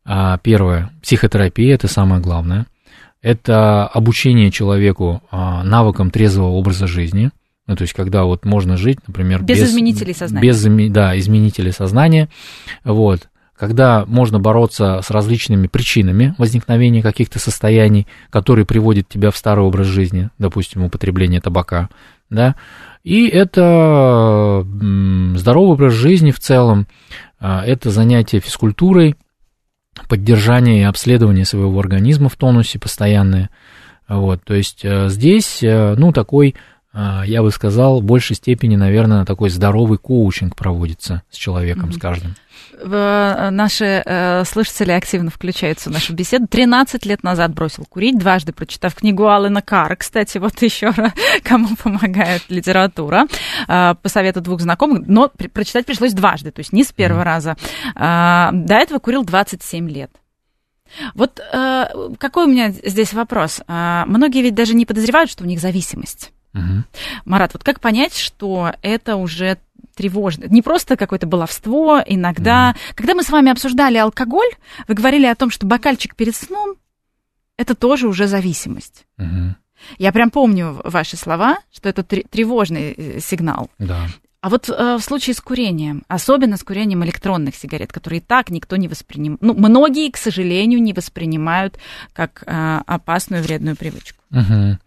э, первое, психотерапии, это самое главное. Это обучение человеку э, навыкам трезвого образа жизни – ну, то есть, когда вот можно жить, например, без, без изменителей сознания. Без, да, изменителей сознания. Вот. Когда можно бороться с различными причинами возникновения каких-то состояний, которые приводят тебя в старый образ жизни, допустим, употребление табака, да, и это здоровый образ жизни в целом, а, это занятие физкультурой, поддержание и обследование своего организма в тонусе постоянное, вот, то есть э, здесь, э, ну, такой я бы сказал, в большей степени, наверное, такой здоровый коучинг проводится с человеком, mm-hmm. с каждым. Э, наши э, слушатели активно включаются в нашу беседу. 13 лет назад бросил курить, дважды прочитав книгу Алана Кара. Кстати, вот еще кому помогает литература. Э, по совету двух знакомых, но при, прочитать пришлось дважды, то есть не с первого mm-hmm. раза. Э, до этого курил 27 лет. Вот э, какой у меня здесь вопрос? Э, многие ведь даже не подозревают, что у них зависимость. Угу. Марат, вот как понять, что это уже тревожно. Не просто какое-то баловство, иногда. Mm. Когда мы с вами обсуждали алкоголь, вы говорили о том, что бокальчик перед сном это тоже уже зависимость. Mm-hmm. Я прям помню ваши слова, что это тревожный э, сигнал. Да. А вот э, в случае с курением, особенно с курением электронных сигарет, которые и так никто не воспринимает, ну, многие, к сожалению, не воспринимают как э, опасную вредную привычку. Угу.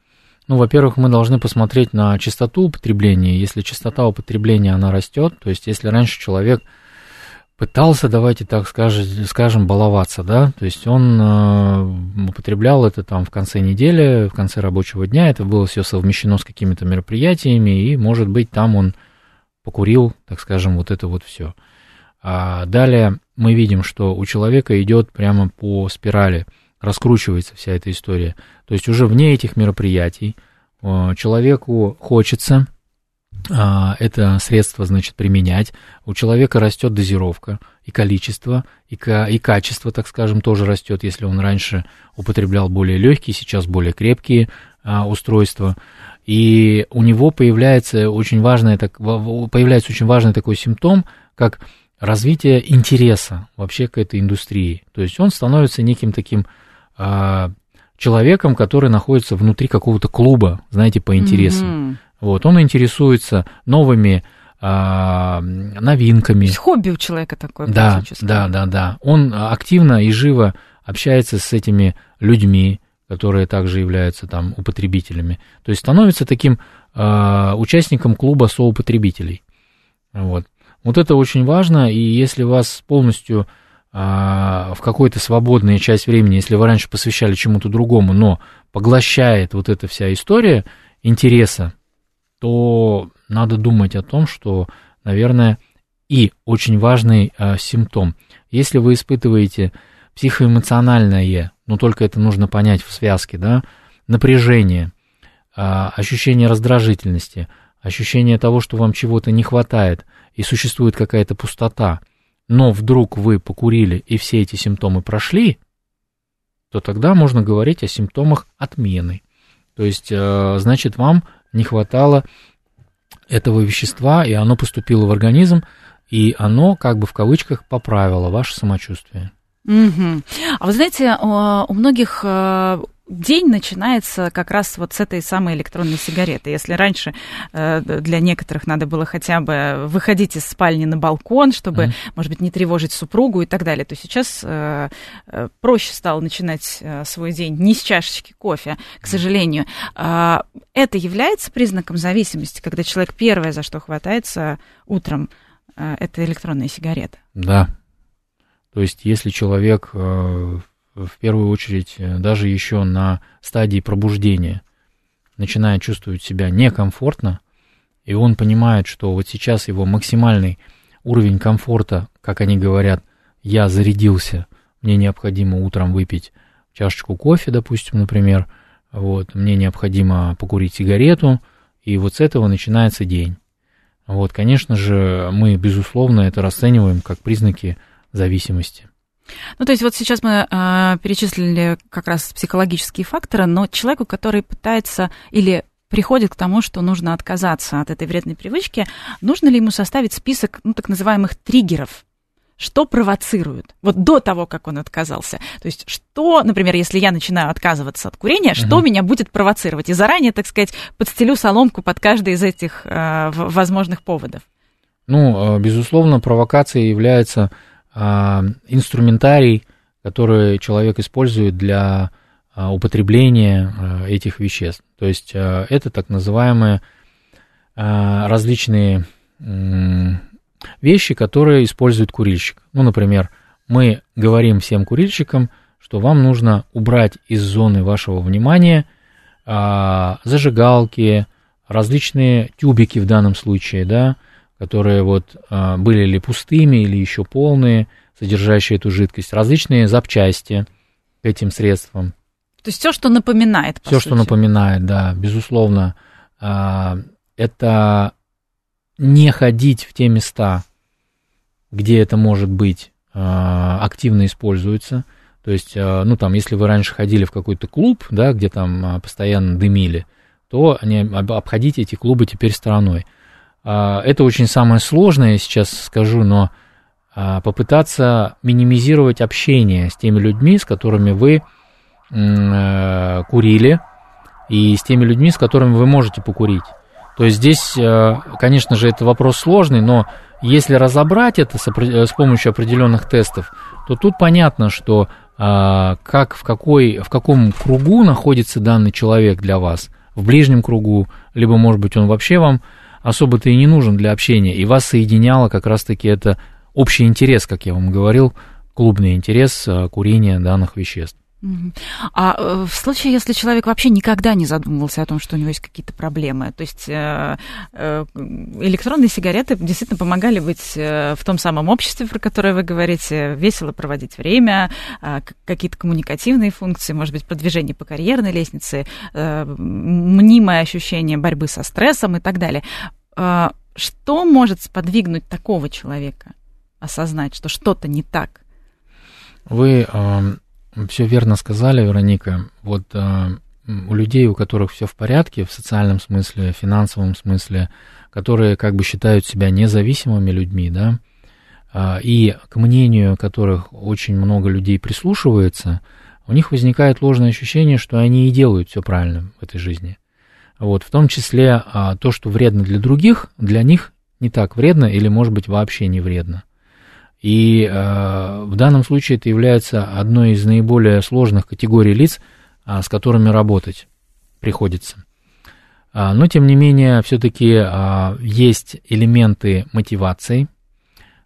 Ну, во-первых, мы должны посмотреть на частоту употребления. Если частота употребления, она растет, то есть если раньше человек пытался, давайте так скажем, скажем баловаться, да, то есть он э, употреблял это там в конце недели, в конце рабочего дня, это было все совмещено с какими-то мероприятиями, и, может быть, там он покурил, так скажем, вот это вот все. А далее мы видим, что у человека идет прямо по спирали – раскручивается вся эта история. То есть уже вне этих мероприятий э, человеку хочется а, это средство, значит, применять. У человека растет дозировка и количество, и, и качество, так скажем, тоже растет, если он раньше употреблял более легкие, сейчас более крепкие а, устройства. И у него появляется очень важный, так, появляется очень важный такой симптом, как развитие интереса вообще к этой индустрии. То есть он становится неким таким человеком, который находится внутри какого-то клуба, знаете, по интересам. Mm-hmm. Вот, он интересуется новыми а, новинками. То есть хобби у человека такое. Да, да, да, да. Он активно и живо общается с этими людьми, которые также являются там употребителями. То есть становится таким а, участником клуба соупотребителей. Вот. Вот это очень важно, и если вас полностью а, в какой-то свободная часть времени, если вы раньше посвящали чему-то другому, но поглощает вот эта вся история интереса, то надо думать о том, что, наверное, и очень важный э, симптом. Если вы испытываете психоэмоциональное, но только это нужно понять в связке, да, напряжение, э, ощущение раздражительности, ощущение того, что вам чего-то не хватает и существует какая-то пустота – но вдруг вы покурили и все эти симптомы прошли, то тогда можно говорить о симптомах отмены. То есть, э, значит, вам не хватало этого вещества, и оно поступило в организм, и оно, как бы в кавычках, поправило ваше самочувствие. Угу. А вы знаете, у многих э, день начинается как раз вот с этой самой электронной сигареты. Если раньше э, для некоторых надо было хотя бы выходить из спальни на балкон, чтобы, mm-hmm. может быть, не тревожить супругу и так далее, то сейчас э, э, проще стало начинать э, свой день не с чашечки кофе, к сожалению. Э, это является признаком зависимости, когда человек первое, за что хватается утром, э, это электронная сигарета. Да. То есть, если человек э, в первую очередь э, даже еще на стадии пробуждения начинает чувствовать себя некомфортно, и он понимает, что вот сейчас его максимальный уровень комфорта, как они говорят, я зарядился, мне необходимо утром выпить чашечку кофе, допустим, например, вот, мне необходимо покурить сигарету, и вот с этого начинается день. Вот, конечно же, мы, безусловно, это расцениваем как признаки зависимости. Ну, то есть вот сейчас мы э, перечислили как раз психологические факторы, но человеку, который пытается или приходит к тому, что нужно отказаться от этой вредной привычки, нужно ли ему составить список, ну, так называемых триггеров? Что провоцирует? Вот до того, как он отказался. То есть, что, например, если я начинаю отказываться от курения, что uh-huh. меня будет провоцировать? И заранее, так сказать, подстелю соломку под каждый из этих э, возможных поводов. Ну, безусловно, провокацией является а, инструментарий, который человек использует для а, употребления а, этих веществ. То есть это так называемые различные вещи, которые использует курильщик. Ну, например, мы говорим всем курильщикам, что вам нужно убрать из зоны вашего внимания зажигалки, различные тюбики в данном случае, да, которые вот а, были ли пустыми или еще полные, содержащие эту жидкость, различные запчасти к этим средствам. То есть все, что напоминает. Все, что напоминает, да, безусловно. А, это не ходить в те места, где это может быть а, активно используется. То есть, ну там, если вы раньше ходили в какой-то клуб, да, где там постоянно дымили, то не обходите эти клубы теперь стороной. А, это очень самое сложное, я сейчас скажу, но а, попытаться минимизировать общение с теми людьми, с которыми вы э, курили, и с теми людьми, с которыми вы можете покурить. То есть здесь, э, конечно же, это вопрос сложный, но если разобрать это с помощью определенных тестов, то тут понятно, что а, как в, какой, в каком кругу находится данный человек для вас, в ближнем кругу, либо, может быть, он вообще вам особо-то и не нужен для общения, и вас соединяло как раз-таки это общий интерес, как я вам говорил, клубный интерес э, курения данных веществ. А э, в случае, если человек вообще никогда не задумывался о том, что у него есть какие-то проблемы, то есть э, электронные сигареты действительно помогали быть в том самом обществе, про которое вы говорите, весело проводить время, какие-то коммуникативные функции, может быть, продвижение по карьерной лестнице, мнимое ощущение борьбы со стрессом и так далее. Что может сподвигнуть такого человека осознать, что что-то не так? Вы все верно сказали, Вероника. Вот э, у людей, у которых все в порядке в социальном смысле, в финансовом смысле, которые как бы считают себя независимыми людьми, да, э, и к мнению которых очень много людей прислушивается, у них возникает ложное ощущение, что они и делают все правильно в этой жизни. Вот, в том числе а, то, что вредно для других, для них не так вредно или, может быть, вообще не вредно. И э, в данном случае это является одной из наиболее сложных категорий лиц, э, с которыми работать приходится. Э, но, тем не менее, все-таки э, есть элементы мотивации,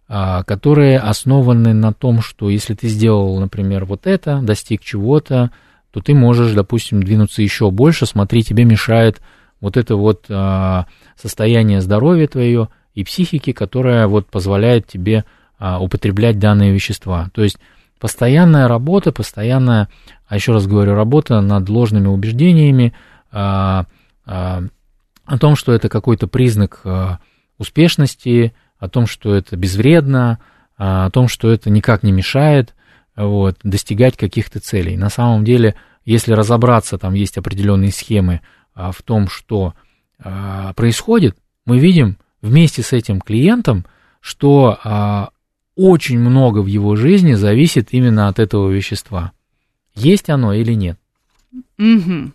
э, которые основаны на том, что если ты сделал, например, вот это, достиг чего-то, то ты можешь, допустим, двинуться еще больше, смотри, тебе мешает вот это вот э, состояние здоровья твое и психики, которое вот позволяет тебе а, употреблять данные вещества. То есть постоянная работа, постоянная, а еще раз говорю, работа над ложными убеждениями а, а, о том, что это какой-то признак успешности, о том, что это безвредно, о том, что это никак не мешает вот, достигать каких-то целей. На самом деле, если разобраться, там есть определенные схемы в том, что происходит, мы видим вместе с этим клиентом, что очень много в его жизни зависит именно от этого вещества. Есть оно или нет. Угу.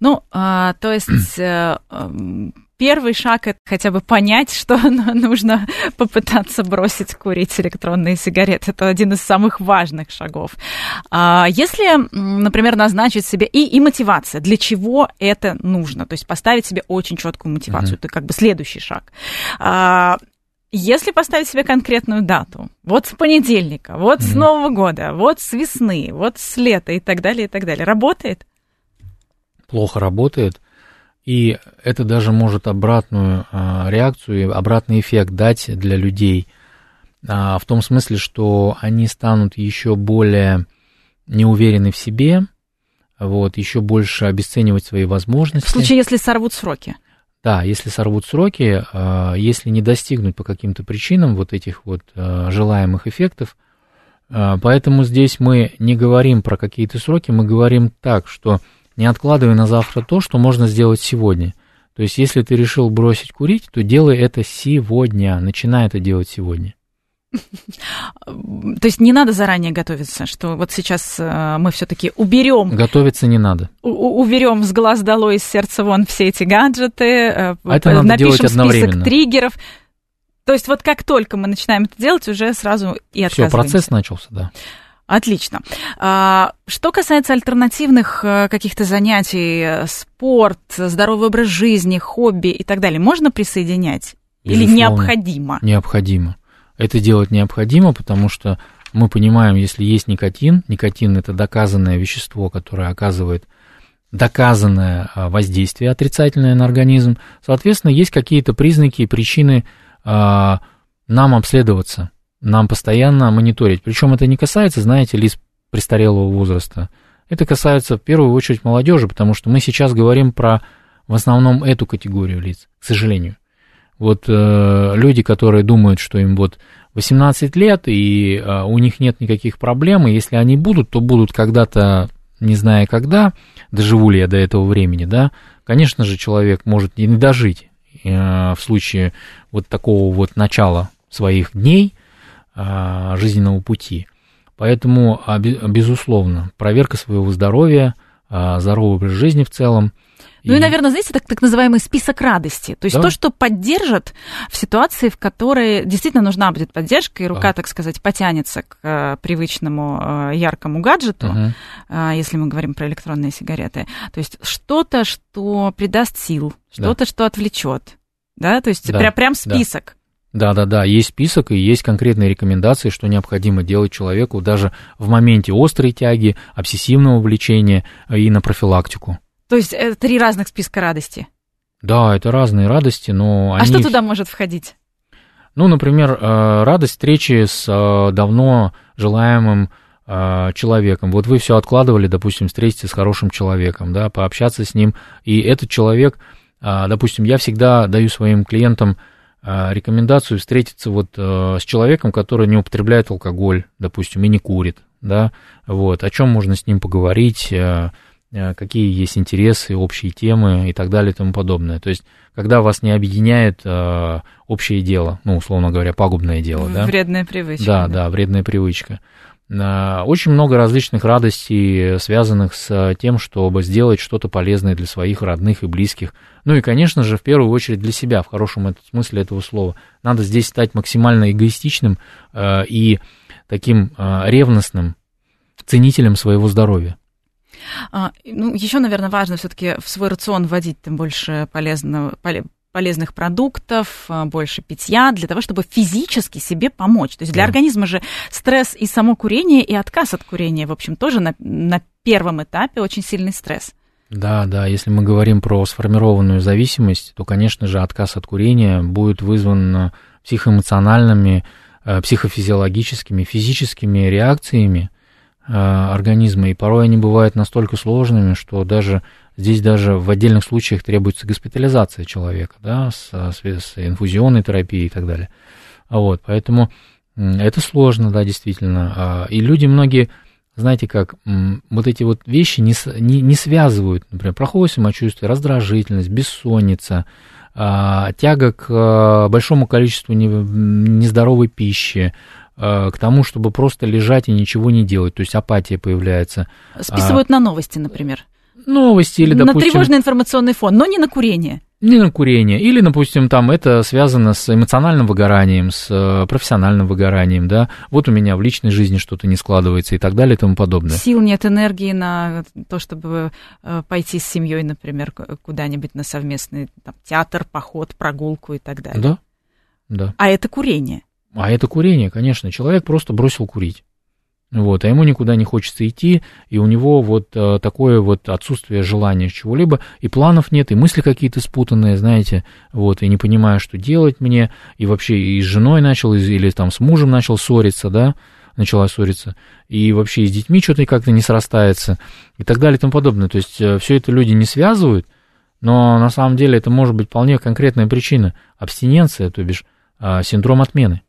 Ну, а, то есть э, эм, первый шаг это хотя бы понять, что нужно попытаться бросить курить электронные сигареты. Это один из самых важных шагов. А если, например, назначить себе и, и мотивация, для чего это нужно, то есть поставить себе очень четкую мотивацию, mm-hmm. это как бы следующий шаг. А, если поставить себе конкретную дату, вот с понедельника, вот mm-hmm. с Нового года, вот с весны, вот с лета и так далее, и так далее, работает? плохо работает, и это даже может обратную а, реакцию, обратный эффект дать для людей, а, в том смысле, что они станут еще более неуверены в себе, вот, еще больше обесценивать свои возможности. В случае, если сорвут сроки. Да, если сорвут сроки, а, если не достигнуть по каким-то причинам вот этих вот желаемых эффектов, поэтому здесь мы не говорим про какие-то сроки, мы говорим так, что не откладывай на завтра то, что можно сделать сегодня. То есть, если ты решил бросить курить, то делай это сегодня, начинай это делать сегодня. То есть не надо заранее готовиться, что вот сейчас э, мы все-таки уберем. Готовиться не надо. уберем с глаз долой, из сердца вон все эти гаджеты, э, а это надо делать одновременно. список триггеров. То есть вот как только мы начинаем это делать, уже сразу и отказываемся. Все, процесс начался, да. Отлично. А, что касается альтернативных э, каких-то занятий, спорт, здоровый образ жизни, хобби и так далее, можно присоединять? Безусловно, Или необходимо? Необходимо. Это делать необходимо, потому что мы понимаем, если есть никотин, никотин это доказанное вещество, которое оказывает доказанное а, воздействие отрицательное на организм, соответственно, есть какие-то признаки и причины а, нам обследоваться нам постоянно мониторить. Причем это не касается, знаете, лиц престарелого возраста. Это касается в первую очередь молодежи, потому что мы сейчас говорим про в основном эту категорию лиц, к сожалению. Вот э, люди, которые думают, что им вот 18 лет, и э, у них нет никаких проблем, и если они будут, то будут когда-то, не зная когда, доживу ли я до этого времени, да, конечно же, человек может и не дожить э, в случае вот такого вот начала своих дней, а, жизненного пути. Поэтому, а, безусловно, проверка своего здоровья, а, здоровый образ жизни в целом. Ну и, наверное, знаете, так, так называемый список радости. То есть да. то, что поддержит в ситуации, в которой действительно нужна будет поддержка, и рука, да. так сказать, потянется к э, привычному э, яркому гаджету, угу. э, если мы говорим про электронные сигареты. То есть что-то, что придаст сил, что-то, да. что отвлечет. Да, то есть да. прям, прям список. Да, да, да, есть список и есть конкретные рекомендации, что необходимо делать человеку даже в моменте острой тяги, обсессивного влечения и на профилактику. То есть это три разных списка радости? Да, это разные радости, но А они... что туда может входить? Ну, например, э, радость встречи с э, давно желаемым э, человеком. Вот вы все откладывали, допустим, встретиться с хорошим человеком, да, пообщаться с ним, и этот человек, допустим, я всегда даю своим клиентам а, рекомендацию встретиться вот с человеком, который не употребляет алкоголь, допустим, и не курит, да, вот, о чем можно с ним поговорить, какие есть интересы, общие темы и так далее и тому подобное. То есть, когда вас не объединяет общее дело, ну, условно говоря, пагубное дело, да. Вредная привычка. Да, да, да вредная привычка. Очень много различных радостей, связанных с тем, чтобы сделать что-то полезное для своих родных и близких. Ну и, конечно же, в первую очередь для себя, в хорошем смысле этого слова. Надо здесь стать максимально эгоистичным э, и таким э, ревностным ценителем своего здоровья. А, ну, еще, наверное, важно все-таки в свой рацион вводить там больше полезного, полезных продуктов, э, больше питья, для того, чтобы физически себе помочь. То есть для да. организма же стресс и само курение, и отказ от курения, в общем, тоже на, на первом этапе очень сильный стресс. Да, да, если мы говорим про сформированную зависимость, то, конечно же, отказ от курения будет вызван э, психоэмоциональными, э, психофизиологическими, физическими реакциями организма, и порой они бывают настолько сложными, что даже Здесь даже в отдельных случаях требуется госпитализация человека, да, с, с, с инфузионной терапией и так далее. Вот, поэтому это сложно, да, действительно. А, и люди многие, знаете как, вот эти вот вещи не, не, не связывают, например, плохое самочувствие, раздражительность, бессонница, а, тяга к а, большому количеству нездоровой пищи, к тому, чтобы просто лежать и ничего не делать, то есть апатия появляется. Списывают а, на новости, например. Новости или, допустим... На тревожный информационный фон, но не на курение. Не на курение. Или, допустим, там это связано с эмоциональным выгоранием, с э, профессиональным выгоранием, да. Вот у меня в личной жизни что-то не складывается и так далее и тому подобное. Сил нет, энергии на то, чтобы э, пойти с семьей, например, куда-нибудь на совместный там, театр, поход, прогулку и так далее. Да, да. А это курение. А это курение, конечно. Человек просто бросил курить. Вот, а ему никуда не хочется идти, и у него вот э, такое вот отсутствие желания чего-либо, и планов нет, и мысли какие-то спутанные, знаете, вот, и не понимаю, что делать мне, и вообще и с женой начал, или там с мужем начал ссориться, да, начала ссориться, и вообще и с детьми что-то как-то не срастается, и так далее и тому подобное. То есть э, все это люди не связывают, но на самом деле это может быть вполне конкретная причина, абстиненция, то бишь э, синдром отмены.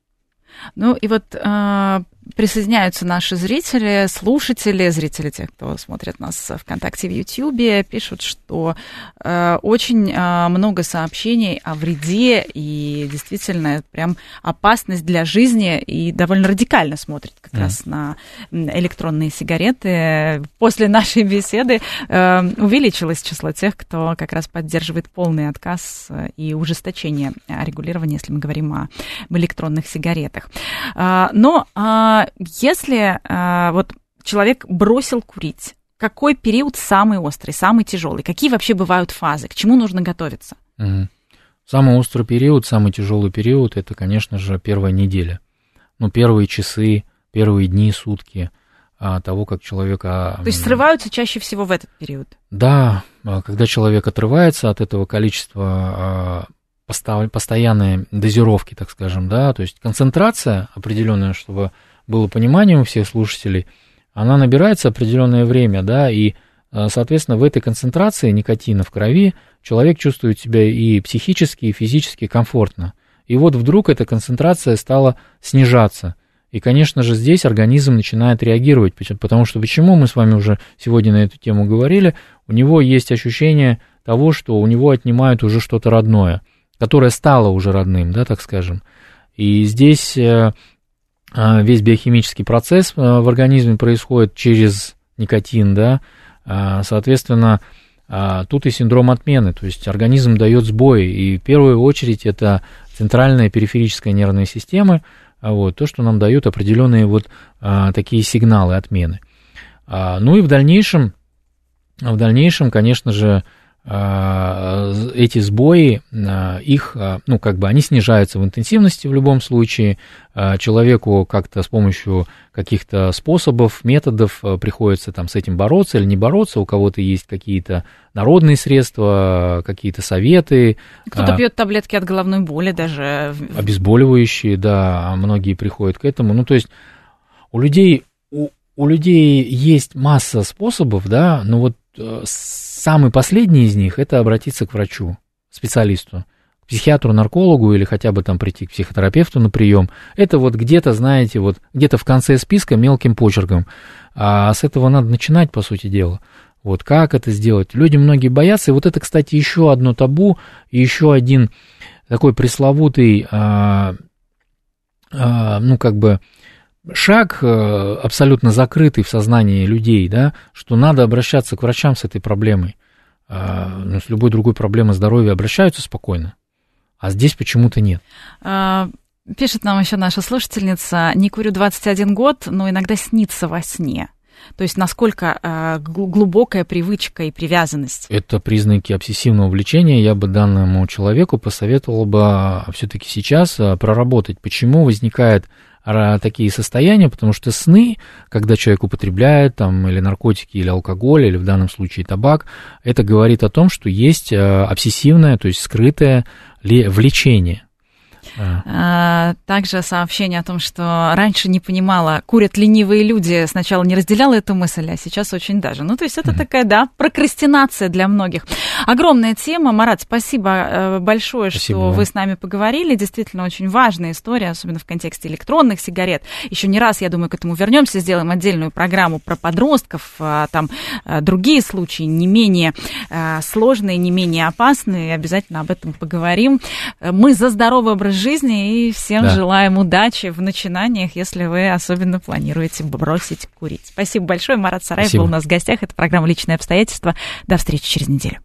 Ну и вот э, присоединяются наши зрители, слушатели, зрители тех, кто смотрит нас ВКонтакте, в Ютьюбе, пишут, что э, очень э, много сообщений о вреде и действительно прям опасность для жизни и довольно радикально смотрят как mm. раз на электронные сигареты. После нашей беседы э, увеличилось число тех, кто как раз поддерживает полный отказ и ужесточение регулирования, если мы говорим о, об электронных сигаретах. Э, но э, если а, вот человек бросил курить, какой период самый острый, самый тяжелый? Какие вообще бывают фазы? К чему нужно готовиться? Угу. Самый острый период, самый тяжелый период это, конечно же, первая неделя. Ну, первые часы, первые дни, сутки а, того, как человека... То есть срываются чаще всего в этот период? Да, а, когда человек отрывается от этого количества постоянной дозировки, так скажем, да, то есть концентрация определенная, чтобы было понимание у всех слушателей, она набирается определенное время, да, и, э, соответственно, в этой концентрации никотина в крови человек чувствует себя и психически, и физически комфортно. И вот вдруг эта концентрация стала снижаться. И, конечно же, здесь организм начинает реагировать, потому что почему мы с вами уже сегодня на эту тему говорили, у него есть ощущение того, что у него отнимают уже что-то родное, которое стало уже родным, да, так скажем. И здесь э, весь биохимический процесс э, в организме происходит через никотин, да, а, соответственно, а, тут и синдром отмены, то есть организм дает сбои, и в первую очередь это центральная периферическая нервная система, вот, то, что нам дают определенные вот такие сигналы отмены. Ну и в дальнейшем, в дальнейшем, конечно же, а, эти сбои, а, их, а, ну, как бы они снижаются в интенсивности в любом случае, человеку как-то с помощью каких-то способов, методов приходится там с этим бороться или не бороться, у кого-то есть какие-то народные средства, какие-то советы. Кто-то пьет таблетки от головной боли даже. Обезболивающие, да, многие приходят к этому. Ну, то есть у людей, у, у людей есть масса способов, да, но вот э, Самый последний из них – это обратиться к врачу, специалисту, к психиатру, наркологу или хотя бы там прийти к психотерапевту на прием. Это вот где-то, знаете, вот где-то в конце списка мелким почерком. А с этого надо начинать, по сути дела. Вот как это сделать? Люди многие боятся. И вот это, кстати, еще одно табу, еще один такой пресловутый, а, а, ну, как бы, шаг э, абсолютно закрытый в сознании людей, да, что надо обращаться к врачам с этой проблемой. А, ну, с любой другой проблемой здоровья обращаются спокойно, а здесь почему-то нет. А, пишет нам еще наша слушательница, не курю 21 год, но иногда снится во сне. То есть насколько э, глубокая привычка и привязанность? Это признаки обсессивного влечения. Я бы данному человеку посоветовал бы все-таки сейчас проработать, почему возникает такие состояния, потому что сны, когда человек употребляет там или наркотики, или алкоголь, или в данном случае табак, это говорит о том, что есть э, обсессивное, то есть скрытое влечение. А. а. Также сообщение о том, что раньше не понимала, курят ленивые люди, сначала не разделяла эту мысль, а сейчас очень даже. Ну, то есть это mm-hmm. такая, да, прокрастинация для многих. Огромная тема. Марат, спасибо э, большое, спасибо что вам. вы с нами поговорили. Действительно, очень важная история, особенно в контексте электронных сигарет. Еще не раз, я думаю, к этому вернемся, сделаем отдельную программу про подростков, а, там э, другие случаи не менее э, сложные, не менее опасные. Обязательно об этом поговорим. Мы за здоровый образ жизни и всем да. желаем удачи в начинаниях, если вы особенно планируете бросить курить. Спасибо большое. Марат Сараев Спасибо. был у нас в гостях. Это программа «Личные обстоятельства». До встречи через неделю.